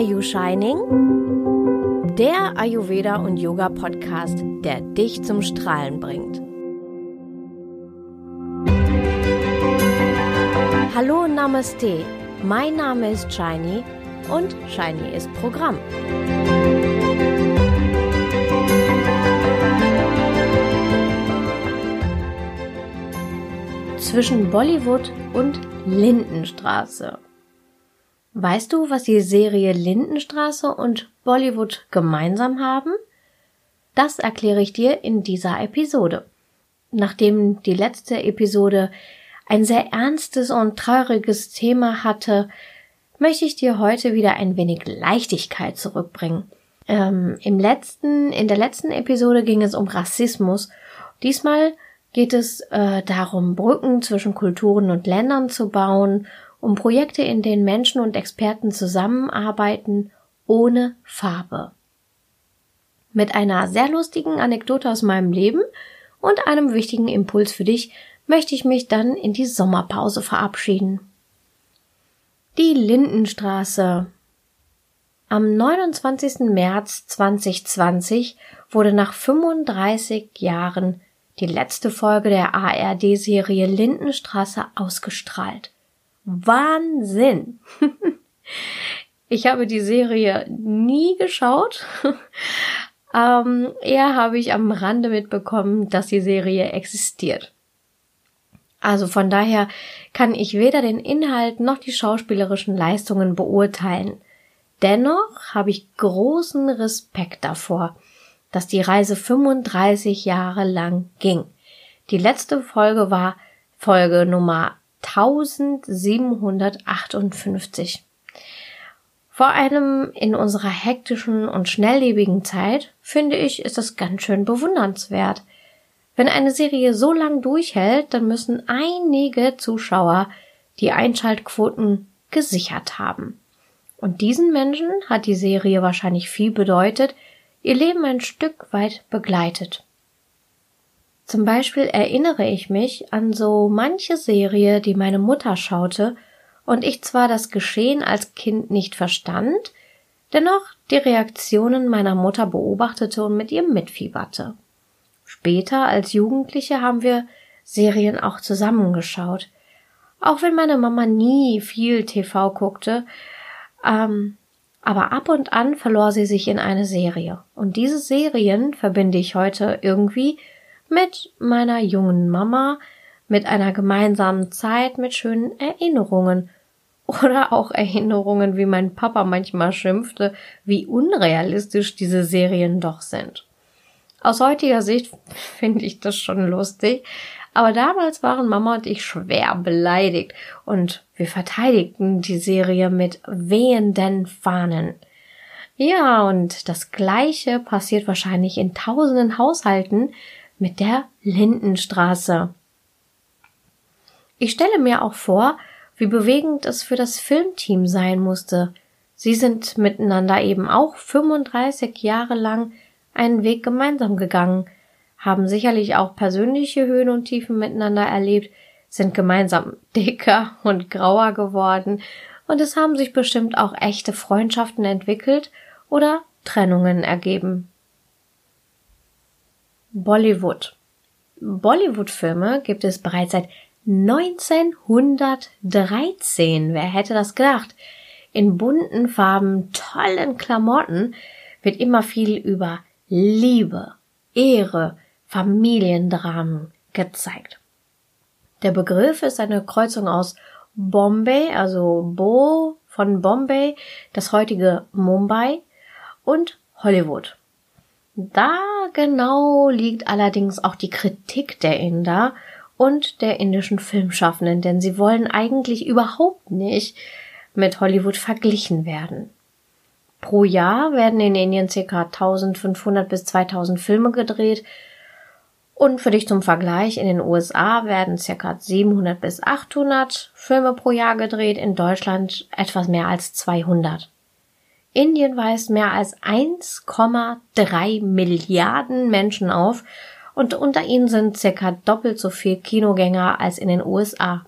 Are You Shining? Der Ayurveda und Yoga Podcast, der dich zum Strahlen bringt. Hallo Namaste. Mein Name ist Shiny und Shiny ist Programm. Zwischen Bollywood und Lindenstraße. Weißt du, was die Serie Lindenstraße und Bollywood gemeinsam haben? Das erkläre ich dir in dieser Episode. Nachdem die letzte Episode ein sehr ernstes und trauriges Thema hatte, möchte ich dir heute wieder ein wenig Leichtigkeit zurückbringen. Ähm, Im letzten, in der letzten Episode ging es um Rassismus. Diesmal geht es äh, darum, Brücken zwischen Kulturen und Ländern zu bauen um Projekte, in denen Menschen und Experten zusammenarbeiten ohne Farbe. Mit einer sehr lustigen Anekdote aus meinem Leben und einem wichtigen Impuls für dich möchte ich mich dann in die Sommerpause verabschieden. Die Lindenstraße. Am 29. März 2020 wurde nach 35 Jahren die letzte Folge der ARD-Serie Lindenstraße ausgestrahlt. Wahnsinn! ich habe die Serie nie geschaut. ähm, eher habe ich am Rande mitbekommen, dass die Serie existiert. Also von daher kann ich weder den Inhalt noch die schauspielerischen Leistungen beurteilen. Dennoch habe ich großen Respekt davor, dass die Reise 35 Jahre lang ging. Die letzte Folge war Folge Nummer 1758. Vor allem in unserer hektischen und schnelllebigen Zeit, finde ich, ist das ganz schön bewundernswert. Wenn eine Serie so lang durchhält, dann müssen einige Zuschauer die Einschaltquoten gesichert haben. Und diesen Menschen hat die Serie wahrscheinlich viel bedeutet, ihr Leben ein Stück weit begleitet. Zum Beispiel erinnere ich mich an so manche Serie, die meine Mutter schaute, und ich zwar das Geschehen als Kind nicht verstand, dennoch die Reaktionen meiner Mutter beobachtete und mit ihr mitfieberte. Später als Jugendliche haben wir Serien auch zusammengeschaut. Auch wenn meine Mama nie viel TV guckte, ähm, aber ab und an verlor sie sich in eine Serie. Und diese Serien verbinde ich heute irgendwie mit meiner jungen Mama, mit einer gemeinsamen Zeit, mit schönen Erinnerungen. Oder auch Erinnerungen, wie mein Papa manchmal schimpfte, wie unrealistisch diese Serien doch sind. Aus heutiger Sicht finde ich das schon lustig, aber damals waren Mama und ich schwer beleidigt und wir verteidigten die Serie mit wehenden Fahnen. Ja, und das Gleiche passiert wahrscheinlich in tausenden Haushalten, mit der Lindenstraße. Ich stelle mir auch vor, wie bewegend es für das Filmteam sein musste. Sie sind miteinander eben auch 35 Jahre lang einen Weg gemeinsam gegangen, haben sicherlich auch persönliche Höhen und Tiefen miteinander erlebt, sind gemeinsam dicker und grauer geworden und es haben sich bestimmt auch echte Freundschaften entwickelt oder Trennungen ergeben. Bollywood. Bollywood-Filme gibt es bereits seit 1913. Wer hätte das gedacht? In bunten Farben, tollen Klamotten wird immer viel über Liebe, Ehre, Familiendramen gezeigt. Der Begriff ist eine Kreuzung aus Bombay, also Bo von Bombay, das heutige Mumbai und Hollywood. Da genau liegt allerdings auch die Kritik der Inder und der indischen Filmschaffenden, denn sie wollen eigentlich überhaupt nicht mit Hollywood verglichen werden. Pro Jahr werden in Indien ca. 1500 bis 2000 Filme gedreht und für dich zum Vergleich, in den USA werden ca. 700 bis 800 Filme pro Jahr gedreht, in Deutschland etwas mehr als 200. Indien weist mehr als 1,3 Milliarden Menschen auf und unter ihnen sind circa doppelt so viel Kinogänger als in den USA.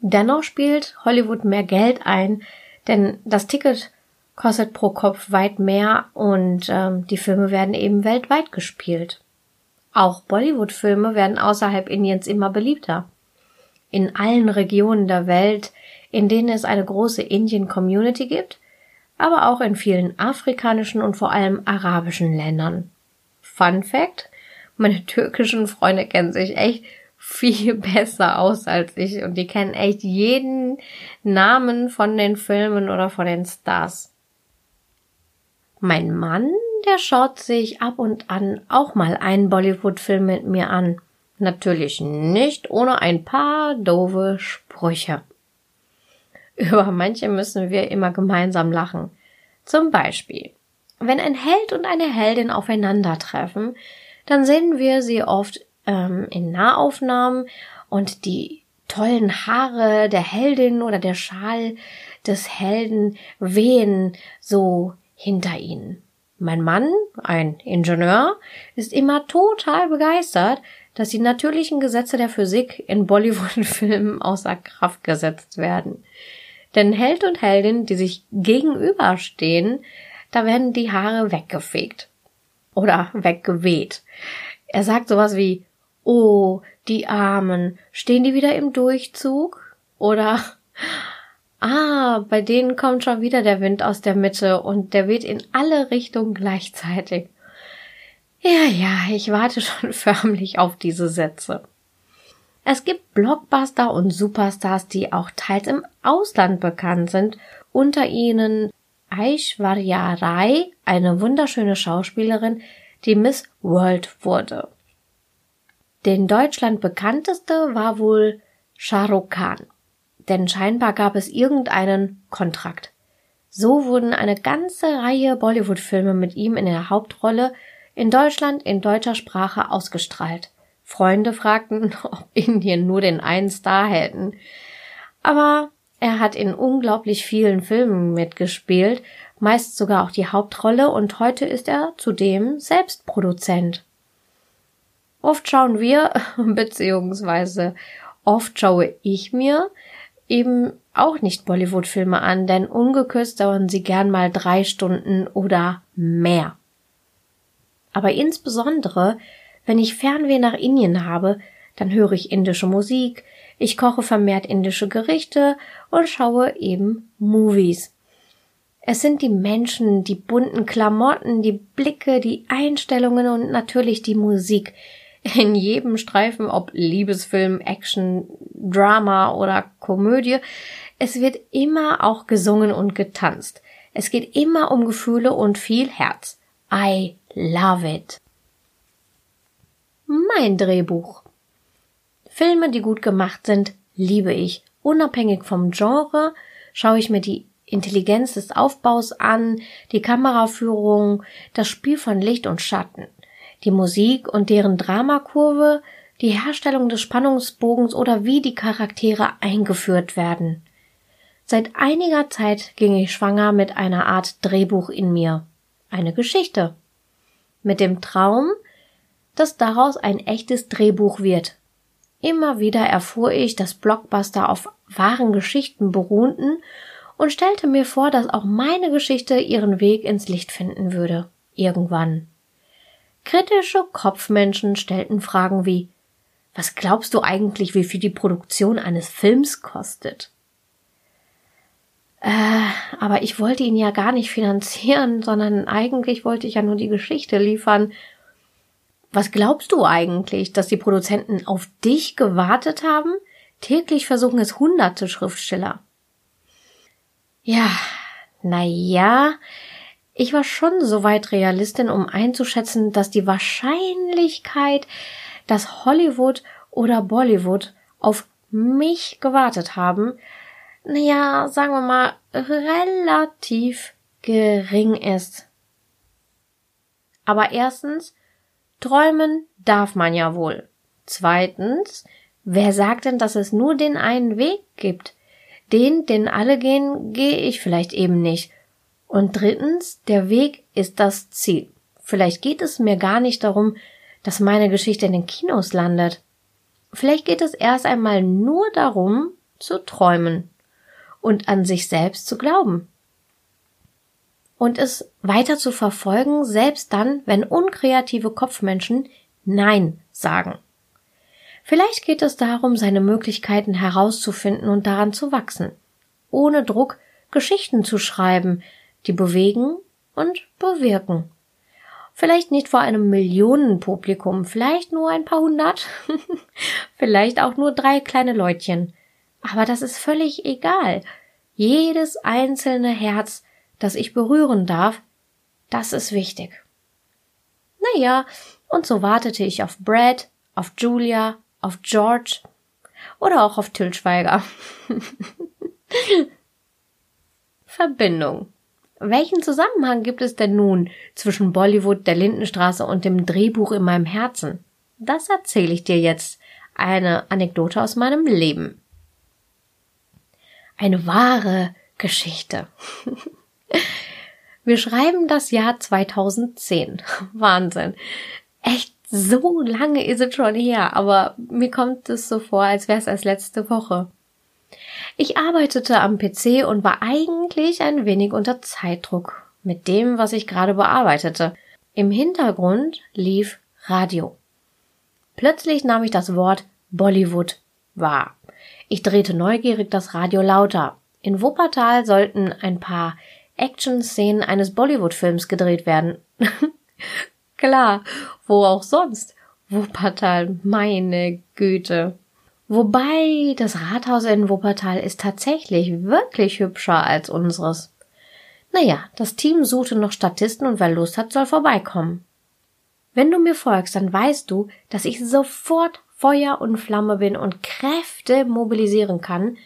Dennoch spielt Hollywood mehr Geld ein, Denn das Ticket kostet pro Kopf weit mehr und ähm, die Filme werden eben weltweit gespielt. Auch Bollywood-Filme werden außerhalb Indiens immer beliebter. In allen Regionen der Welt, in denen es eine große Indien-Community gibt, aber auch in vielen afrikanischen und vor allem arabischen Ländern. Fun Fact, meine türkischen Freunde kennen sich echt viel besser aus als ich und die kennen echt jeden Namen von den Filmen oder von den Stars. Mein Mann, der schaut sich ab und an auch mal einen Bollywood-Film mit mir an. Natürlich nicht ohne ein paar doofe Sprüche. Über manche müssen wir immer gemeinsam lachen. Zum Beispiel, wenn ein Held und eine Heldin aufeinandertreffen, dann sehen wir sie oft ähm, in Nahaufnahmen und die tollen Haare der Heldin oder der Schal des Helden wehen so hinter ihnen. Mein Mann, ein Ingenieur, ist immer total begeistert, dass die natürlichen Gesetze der Physik in Bollywood-Filmen außer Kraft gesetzt werden. Denn Held und Heldin, die sich gegenüberstehen, da werden die Haare weggefegt. Oder weggeweht. Er sagt sowas wie, oh, die Armen, stehen die wieder im Durchzug? Oder, ah, bei denen kommt schon wieder der Wind aus der Mitte und der weht in alle Richtungen gleichzeitig. Ja, ja, ich warte schon förmlich auf diese Sätze. Es gibt Blockbuster und Superstars, die auch teils im Ausland bekannt sind. Unter ihnen Aishwarya Rai, eine wunderschöne Schauspielerin, die Miss World wurde. Den Deutschland bekannteste war wohl Shah Rukh Khan, denn scheinbar gab es irgendeinen Kontrakt. So wurden eine ganze Reihe Bollywood-Filme mit ihm in der Hauptrolle in Deutschland in deutscher Sprache ausgestrahlt. Freunde fragten, ob Indien nur den einen Star hätten. Aber er hat in unglaublich vielen Filmen mitgespielt, meist sogar auch die Hauptrolle und heute ist er zudem selbst Produzent. Oft schauen wir, beziehungsweise oft schaue ich mir eben auch nicht Bollywood-Filme an, denn ungekürzt dauern sie gern mal drei Stunden oder mehr. Aber insbesondere, wenn ich Fernweh nach Indien habe, dann höre ich indische Musik, ich koche vermehrt indische Gerichte und schaue eben Movies. Es sind die Menschen, die bunten Klamotten, die Blicke, die Einstellungen und natürlich die Musik. In jedem Streifen, ob Liebesfilm, Action, Drama oder Komödie, es wird immer auch gesungen und getanzt. Es geht immer um Gefühle und viel Herz. I love it. Mein Drehbuch. Filme, die gut gemacht sind, liebe ich. Unabhängig vom Genre schaue ich mir die Intelligenz des Aufbaus an, die Kameraführung, das Spiel von Licht und Schatten, die Musik und deren Dramakurve, die Herstellung des Spannungsbogens oder wie die Charaktere eingeführt werden. Seit einiger Zeit ging ich schwanger mit einer Art Drehbuch in mir. Eine Geschichte. Mit dem Traum, dass daraus ein echtes Drehbuch wird, Immer wieder erfuhr ich, dass Blockbuster auf wahren Geschichten beruhten und stellte mir vor, dass auch meine Geschichte ihren Weg ins Licht finden würde. Irgendwann. Kritische Kopfmenschen stellten Fragen wie Was glaubst du eigentlich, wie viel die Produktion eines Films kostet? Äh, aber ich wollte ihn ja gar nicht finanzieren, sondern eigentlich wollte ich ja nur die Geschichte liefern was glaubst du eigentlich, dass die Produzenten auf dich gewartet haben? Täglich versuchen es hunderte Schriftsteller. Ja, na ja, ich war schon so weit Realistin, um einzuschätzen, dass die Wahrscheinlichkeit, dass Hollywood oder Bollywood auf mich gewartet haben, naja, sagen wir mal, relativ gering ist. Aber erstens, Träumen darf man ja wohl. Zweitens, wer sagt denn, dass es nur den einen Weg gibt? Den, den alle gehen, gehe ich vielleicht eben nicht. Und drittens, der Weg ist das Ziel. Vielleicht geht es mir gar nicht darum, dass meine Geschichte in den Kinos landet. Vielleicht geht es erst einmal nur darum, zu träumen. und an sich selbst zu glauben. Und es weiter zu verfolgen, selbst dann, wenn unkreative Kopfmenschen Nein sagen. Vielleicht geht es darum, seine Möglichkeiten herauszufinden und daran zu wachsen. Ohne Druck Geschichten zu schreiben, die bewegen und bewirken. Vielleicht nicht vor einem Millionenpublikum, vielleicht nur ein paar hundert, vielleicht auch nur drei kleine Leutchen. Aber das ist völlig egal. Jedes einzelne Herz, das ich berühren darf, das ist wichtig. Naja, und so wartete ich auf Brad, auf Julia, auf George oder auch auf Till Schweiger. Verbindung. Welchen Zusammenhang gibt es denn nun zwischen Bollywood, der Lindenstraße und dem Drehbuch in meinem Herzen? Das erzähle ich dir jetzt. Eine Anekdote aus meinem Leben. Eine wahre Geschichte. Wir schreiben das Jahr 2010. Wahnsinn. Echt so lange ist es schon her, aber mir kommt es so vor, als wäre es als letzte Woche. Ich arbeitete am PC und war eigentlich ein wenig unter Zeitdruck mit dem, was ich gerade bearbeitete. Im Hintergrund lief Radio. Plötzlich nahm ich das Wort Bollywood wahr. Ich drehte neugierig das Radio lauter. In Wuppertal sollten ein paar Action-Szenen eines Bollywood-Films gedreht werden. Klar, wo auch sonst. Wuppertal, meine Güte. Wobei das Rathaus in Wuppertal ist tatsächlich wirklich hübscher als unseres. Naja, das Team suchte noch Statisten und wer Lust hat, soll vorbeikommen. Wenn du mir folgst, dann weißt du, dass ich sofort Feuer und Flamme bin und Kräfte mobilisieren kann,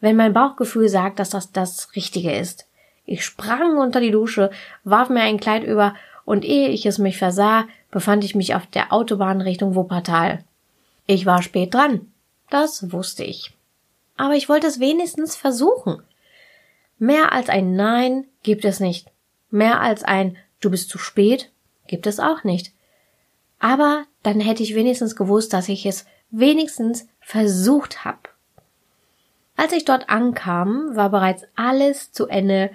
wenn mein Bauchgefühl sagt, dass das das Richtige ist. Ich sprang unter die Dusche, warf mir ein Kleid über und ehe ich es mich versah, befand ich mich auf der Autobahn Richtung Wuppertal. Ich war spät dran. Das wusste ich. Aber ich wollte es wenigstens versuchen. Mehr als ein Nein gibt es nicht. Mehr als ein Du bist zu spät gibt es auch nicht. Aber dann hätte ich wenigstens gewusst, dass ich es wenigstens versucht habe. Als ich dort ankam, war bereits alles zu Ende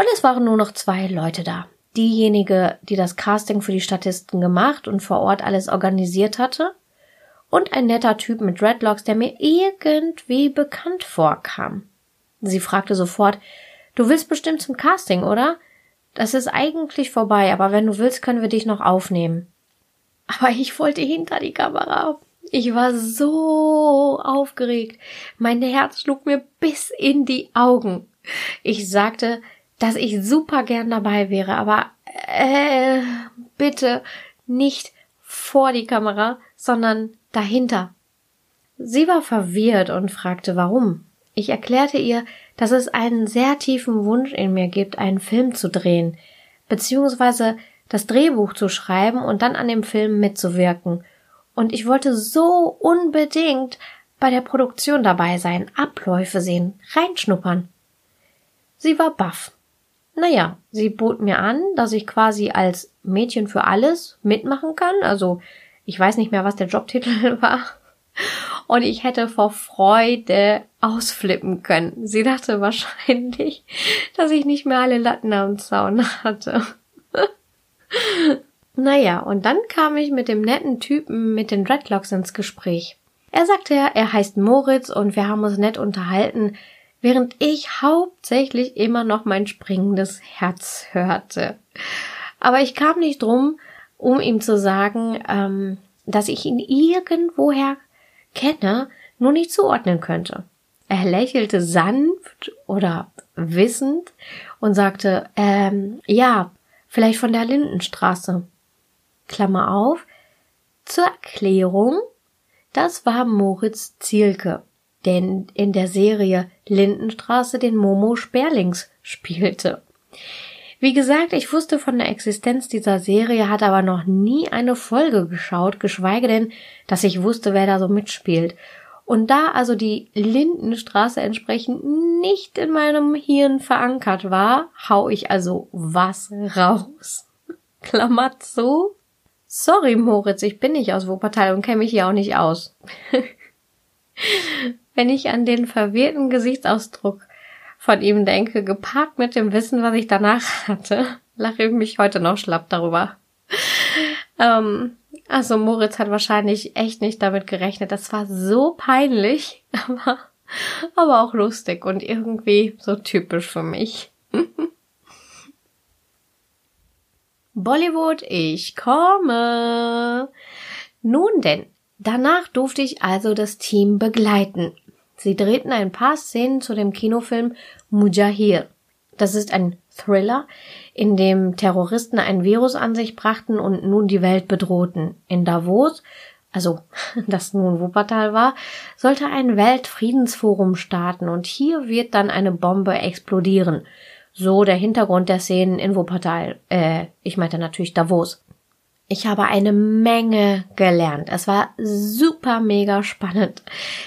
und es waren nur noch zwei Leute da. Diejenige, die das Casting für die Statisten gemacht und vor Ort alles organisiert hatte, und ein netter Typ mit Dreadlocks, der mir irgendwie bekannt vorkam. Sie fragte sofort, du willst bestimmt zum Casting, oder? Das ist eigentlich vorbei, aber wenn du willst, können wir dich noch aufnehmen. Aber ich wollte hinter die Kamera. Ich war so aufgeregt. Mein Herz schlug mir bis in die Augen. Ich sagte, dass ich super gern dabei wäre, aber äh, bitte nicht vor die Kamera, sondern dahinter. Sie war verwirrt und fragte warum. Ich erklärte ihr, dass es einen sehr tiefen Wunsch in mir gibt, einen Film zu drehen, beziehungsweise das Drehbuch zu schreiben und dann an dem Film mitzuwirken. Und ich wollte so unbedingt bei der Produktion dabei sein, Abläufe sehen, reinschnuppern. Sie war baff. Naja, sie bot mir an, dass ich quasi als Mädchen für alles mitmachen kann, also ich weiß nicht mehr, was der Jobtitel war. Und ich hätte vor Freude ausflippen können. Sie dachte wahrscheinlich, dass ich nicht mehr alle Latten am Zaun hatte. naja, und dann kam ich mit dem netten Typen mit den Dreadlocks ins Gespräch. Er sagte, er heißt Moritz und wir haben uns nett unterhalten, während ich hauptsächlich immer noch mein springendes Herz hörte. Aber ich kam nicht drum, um ihm zu sagen, ähm, dass ich ihn irgendwoher kenne, nur nicht zuordnen könnte. Er lächelte sanft oder wissend und sagte, ähm, ja, vielleicht von der Lindenstraße. Klammer auf. Zur Erklärung, das war Moritz Zielke, der in der Serie Lindenstraße den Momo Sperlings spielte. Wie gesagt, ich wusste von der Existenz dieser Serie, hatte aber noch nie eine Folge geschaut, geschweige denn, dass ich wusste, wer da so mitspielt. Und da also die Lindenstraße entsprechend nicht in meinem Hirn verankert war, hau ich also was raus. Klammert so. Sorry, Moritz, ich bin nicht aus Wuppertal und kenne mich hier auch nicht aus. Wenn ich an den verwirrten Gesichtsausdruck von ihm denke, gepaart mit dem Wissen, was ich danach hatte, lache ich mich heute noch schlapp darüber. ähm, also Moritz hat wahrscheinlich echt nicht damit gerechnet. Das war so peinlich, aber, aber auch lustig und irgendwie so typisch für mich. Bollywood, ich komme. Nun denn, danach durfte ich also das Team begleiten. Sie drehten ein paar Szenen zu dem Kinofilm Mujahir. Das ist ein Thriller, in dem Terroristen ein Virus an sich brachten und nun die Welt bedrohten. In Davos, also das nun Wuppertal war, sollte ein Weltfriedensforum starten und hier wird dann eine Bombe explodieren. So der Hintergrund der Szenen in Wuppertal. Äh, ich meinte natürlich Davos. Ich habe eine Menge gelernt. Es war super mega spannend.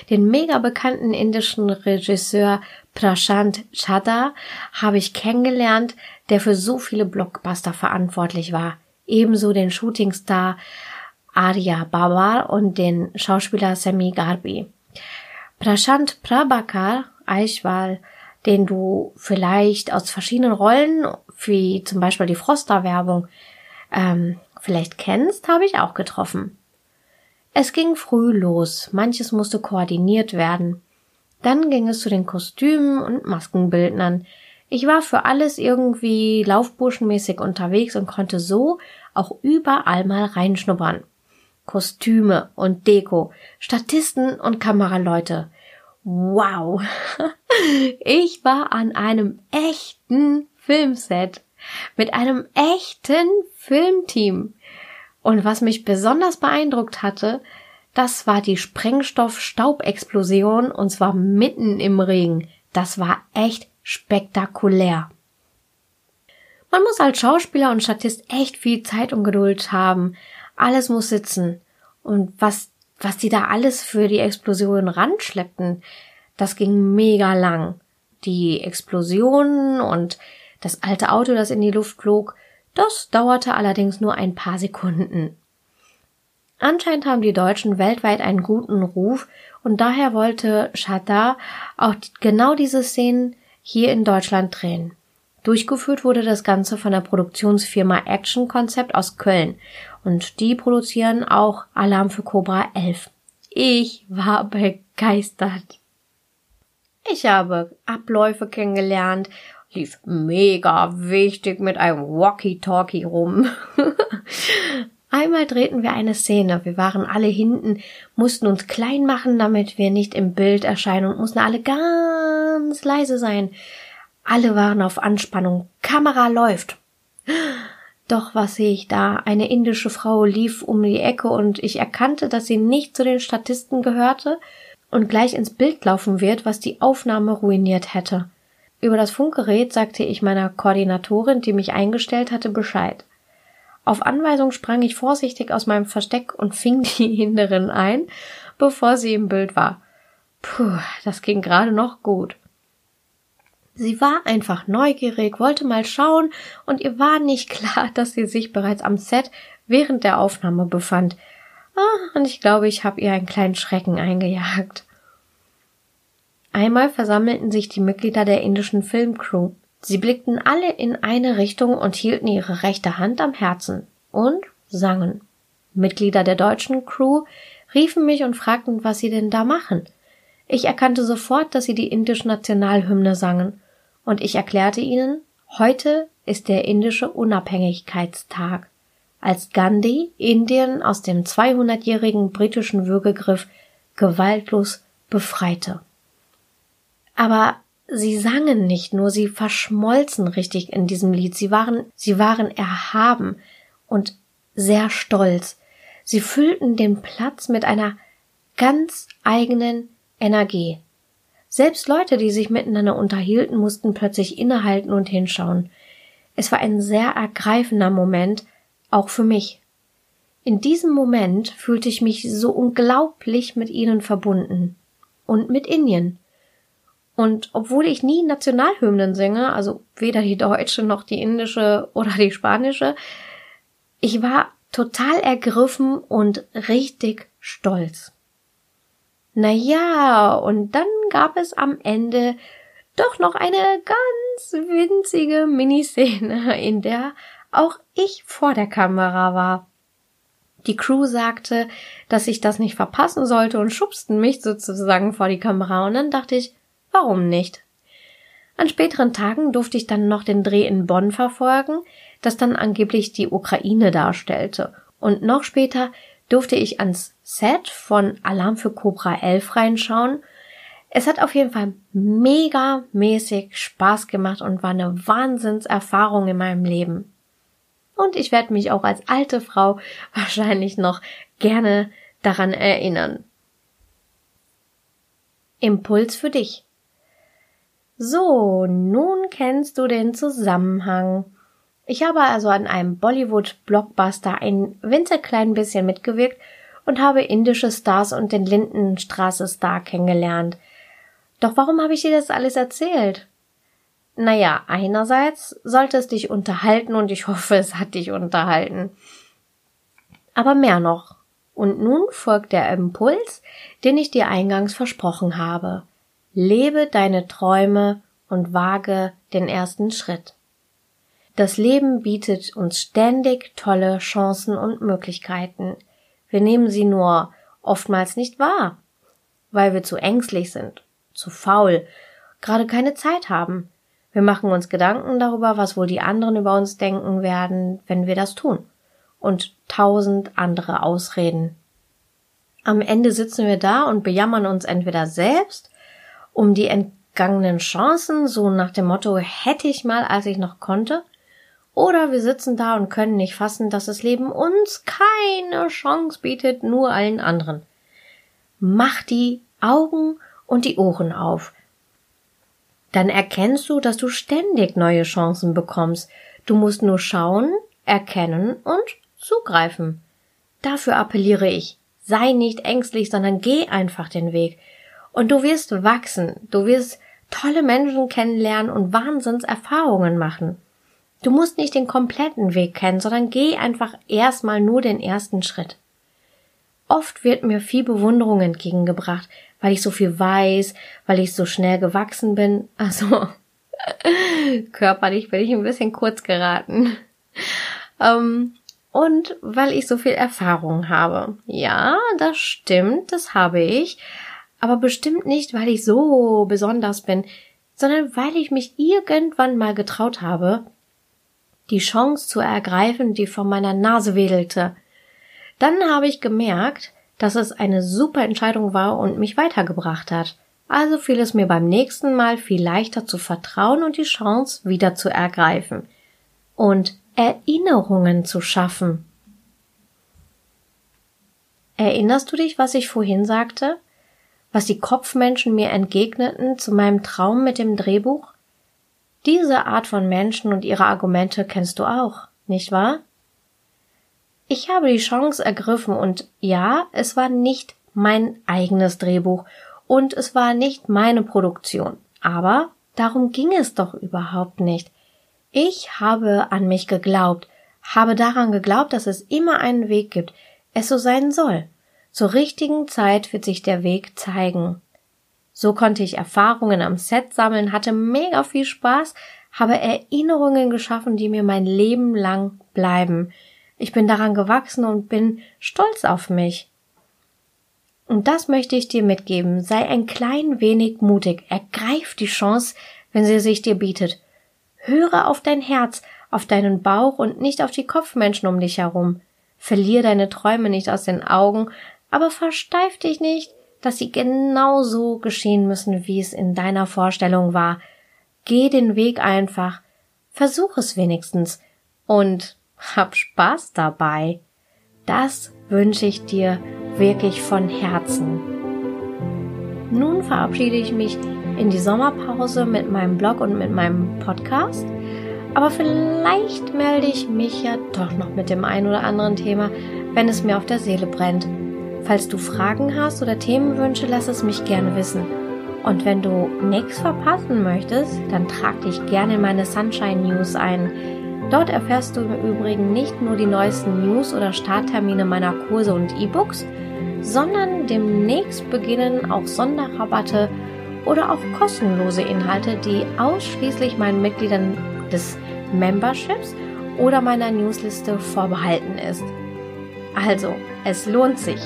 Den mega bekannten indischen Regisseur Prashant Chadha habe ich kennengelernt, der für so viele Blockbuster verantwortlich war. Ebenso den Shootingstar Arya Babar und den Schauspieler Sami Garbi. Prashant Prabhakar Aishwal, den du vielleicht aus verschiedenen Rollen, wie zum Beispiel die Froster-Werbung, ähm, vielleicht kennst, habe ich auch getroffen. Es ging früh los, manches musste koordiniert werden. Dann ging es zu den Kostümen und Maskenbildnern. Ich war für alles irgendwie laufburschenmäßig unterwegs und konnte so auch überall mal reinschnuppern. Kostüme und Deko, Statisten und Kameraleute. Wow! Ich war an einem echten Filmset mit einem echten Filmteam. Und was mich besonders beeindruckt hatte, das war die Sprengstoff-Staubexplosion und zwar mitten im Regen. Das war echt spektakulär. Man muss als Schauspieler und Statist echt viel Zeit und Geduld haben. Alles muss sitzen. Und was, was die da alles für die Explosion ranschleppten, das ging mega lang. Die Explosionen und das alte Auto, das in die Luft flog, das dauerte allerdings nur ein paar Sekunden. Anscheinend haben die Deutschen weltweit einen guten Ruf und daher wollte Chata auch genau diese Szenen hier in Deutschland drehen. Durchgeführt wurde das Ganze von der Produktionsfirma Action Concept aus Köln und die produzieren auch Alarm für Cobra 11. Ich war begeistert. Ich habe Abläufe kennengelernt lief mega wichtig mit einem Walkie-Talkie rum. Einmal drehten wir eine Szene. Wir waren alle hinten, mussten uns klein machen, damit wir nicht im Bild erscheinen und mussten alle ganz leise sein. Alle waren auf Anspannung. Kamera läuft. Doch was sehe ich da? Eine indische Frau lief um die Ecke und ich erkannte, dass sie nicht zu den Statisten gehörte und gleich ins Bild laufen wird, was die Aufnahme ruiniert hätte. Über das Funkgerät sagte ich meiner Koordinatorin, die mich eingestellt hatte, Bescheid. Auf Anweisung sprang ich vorsichtig aus meinem Versteck und fing die Hinderin ein, bevor sie im Bild war. Puh, das ging gerade noch gut. Sie war einfach neugierig, wollte mal schauen, und ihr war nicht klar, dass sie sich bereits am Set während der Aufnahme befand. Ah, und ich glaube, ich habe ihr einen kleinen Schrecken eingejagt. Einmal versammelten sich die Mitglieder der indischen Filmcrew. Sie blickten alle in eine Richtung und hielten ihre rechte Hand am Herzen und sangen. Mitglieder der deutschen Crew riefen mich und fragten, was sie denn da machen. Ich erkannte sofort, dass sie die indische Nationalhymne sangen, und ich erklärte ihnen, heute ist der indische Unabhängigkeitstag, als Gandhi Indien aus dem 200-jährigen britischen Würgegriff gewaltlos befreite. Aber sie sangen nicht nur, sie verschmolzen richtig in diesem Lied. Sie waren, sie waren erhaben und sehr stolz. Sie füllten den Platz mit einer ganz eigenen Energie. Selbst Leute, die sich miteinander unterhielten, mussten plötzlich innehalten und hinschauen. Es war ein sehr ergreifender Moment, auch für mich. In diesem Moment fühlte ich mich so unglaublich mit ihnen verbunden. Und mit Indien. Und obwohl ich nie Nationalhymnen singe, also weder die deutsche noch die indische oder die spanische, ich war total ergriffen und richtig stolz. Na ja, und dann gab es am Ende doch noch eine ganz winzige Miniszene, in der auch ich vor der Kamera war. Die Crew sagte, dass ich das nicht verpassen sollte und schubsten mich sozusagen vor die Kamera und dann dachte ich, warum nicht? An späteren Tagen durfte ich dann noch den Dreh in Bonn verfolgen, das dann angeblich die Ukraine darstellte. Und noch später durfte ich ans Set von Alarm für Cobra 11 reinschauen. Es hat auf jeden Fall mega mäßig Spaß gemacht und war eine Wahnsinnserfahrung in meinem Leben. Und ich werde mich auch als alte Frau wahrscheinlich noch gerne daran erinnern. Impuls für dich. So, nun kennst du den Zusammenhang. Ich habe also an einem Bollywood-Blockbuster ein winzig bisschen mitgewirkt und habe indische Stars und den Lindenstraße-Star kennengelernt. Doch warum habe ich dir das alles erzählt? Naja, einerseits sollte es dich unterhalten und ich hoffe, es hat dich unterhalten. Aber mehr noch. Und nun folgt der Impuls, den ich dir eingangs versprochen habe. Lebe deine Träume und wage den ersten Schritt. Das Leben bietet uns ständig tolle Chancen und Möglichkeiten. Wir nehmen sie nur oftmals nicht wahr, weil wir zu ängstlich sind, zu faul, gerade keine Zeit haben, wir machen uns Gedanken darüber, was wohl die anderen über uns denken werden, wenn wir das tun. Und tausend andere Ausreden. Am Ende sitzen wir da und bejammern uns entweder selbst um die entgangenen Chancen, so nach dem Motto hätte ich mal, als ich noch konnte, oder wir sitzen da und können nicht fassen, dass das Leben uns keine Chance bietet, nur allen anderen. Mach die Augen und die Ohren auf dann erkennst du, dass du ständig neue Chancen bekommst. Du musst nur schauen, erkennen und zugreifen. Dafür appelliere ich. Sei nicht ängstlich, sondern geh einfach den Weg. Und du wirst wachsen. Du wirst tolle Menschen kennenlernen und Wahnsinnserfahrungen machen. Du musst nicht den kompletten Weg kennen, sondern geh einfach erstmal nur den ersten Schritt. Oft wird mir viel Bewunderung entgegengebracht, weil ich so viel weiß, weil ich so schnell gewachsen bin. Also körperlich bin ich ein bisschen kurz geraten. Ähm, und weil ich so viel Erfahrung habe. Ja, das stimmt, das habe ich. Aber bestimmt nicht, weil ich so besonders bin, sondern weil ich mich irgendwann mal getraut habe, die Chance zu ergreifen, die vor meiner Nase wedelte. Dann habe ich gemerkt, dass es eine super Entscheidung war und mich weitergebracht hat. Also fiel es mir beim nächsten Mal viel leichter zu vertrauen und die Chance wieder zu ergreifen. Und Erinnerungen zu schaffen. Erinnerst du dich, was ich vorhin sagte? Was die Kopfmenschen mir entgegneten zu meinem Traum mit dem Drehbuch? Diese Art von Menschen und ihre Argumente kennst du auch, nicht wahr? Ich habe die Chance ergriffen und ja, es war nicht mein eigenes Drehbuch und es war nicht meine Produktion. Aber darum ging es doch überhaupt nicht. Ich habe an mich geglaubt, habe daran geglaubt, dass es immer einen Weg gibt, es so sein soll. Zur richtigen Zeit wird sich der Weg zeigen. So konnte ich Erfahrungen am Set sammeln, hatte mega viel Spaß, habe Erinnerungen geschaffen, die mir mein Leben lang bleiben. Ich bin daran gewachsen und bin stolz auf mich. Und das möchte ich dir mitgeben. Sei ein klein wenig mutig. Ergreif die Chance, wenn sie sich dir bietet. Höre auf dein Herz, auf deinen Bauch und nicht auf die Kopfmenschen um dich herum. Verlier deine Träume nicht aus den Augen, aber versteif dich nicht, dass sie genau so geschehen müssen, wie es in deiner Vorstellung war. Geh den Weg einfach. Versuch es wenigstens. Und hab Spaß dabei. Das wünsche ich dir wirklich von Herzen. Nun verabschiede ich mich in die Sommerpause mit meinem Blog und mit meinem Podcast. Aber vielleicht melde ich mich ja doch noch mit dem ein oder anderen Thema, wenn es mir auf der Seele brennt. Falls du Fragen hast oder Themenwünsche, lass es mich gerne wissen. Und wenn du nichts verpassen möchtest, dann trag dich gerne in meine Sunshine News ein. Dort erfährst du im Übrigen nicht nur die neuesten News oder Starttermine meiner Kurse und E-Books, sondern demnächst beginnen auch Sonderrabatte oder auch kostenlose Inhalte, die ausschließlich meinen Mitgliedern des Memberships oder meiner Newsliste vorbehalten ist. Also, es lohnt sich.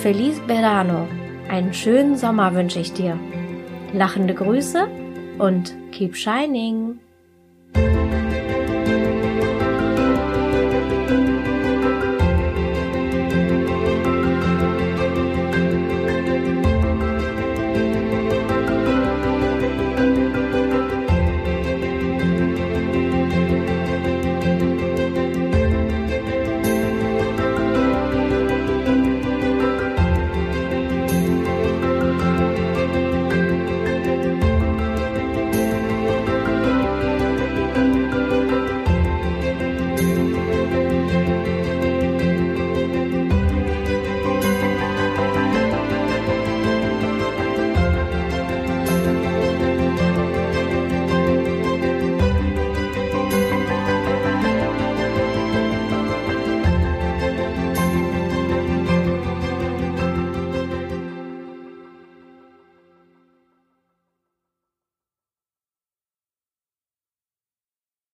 Feliz Verano. Einen schönen Sommer wünsche ich dir. Lachende Grüße und keep shining.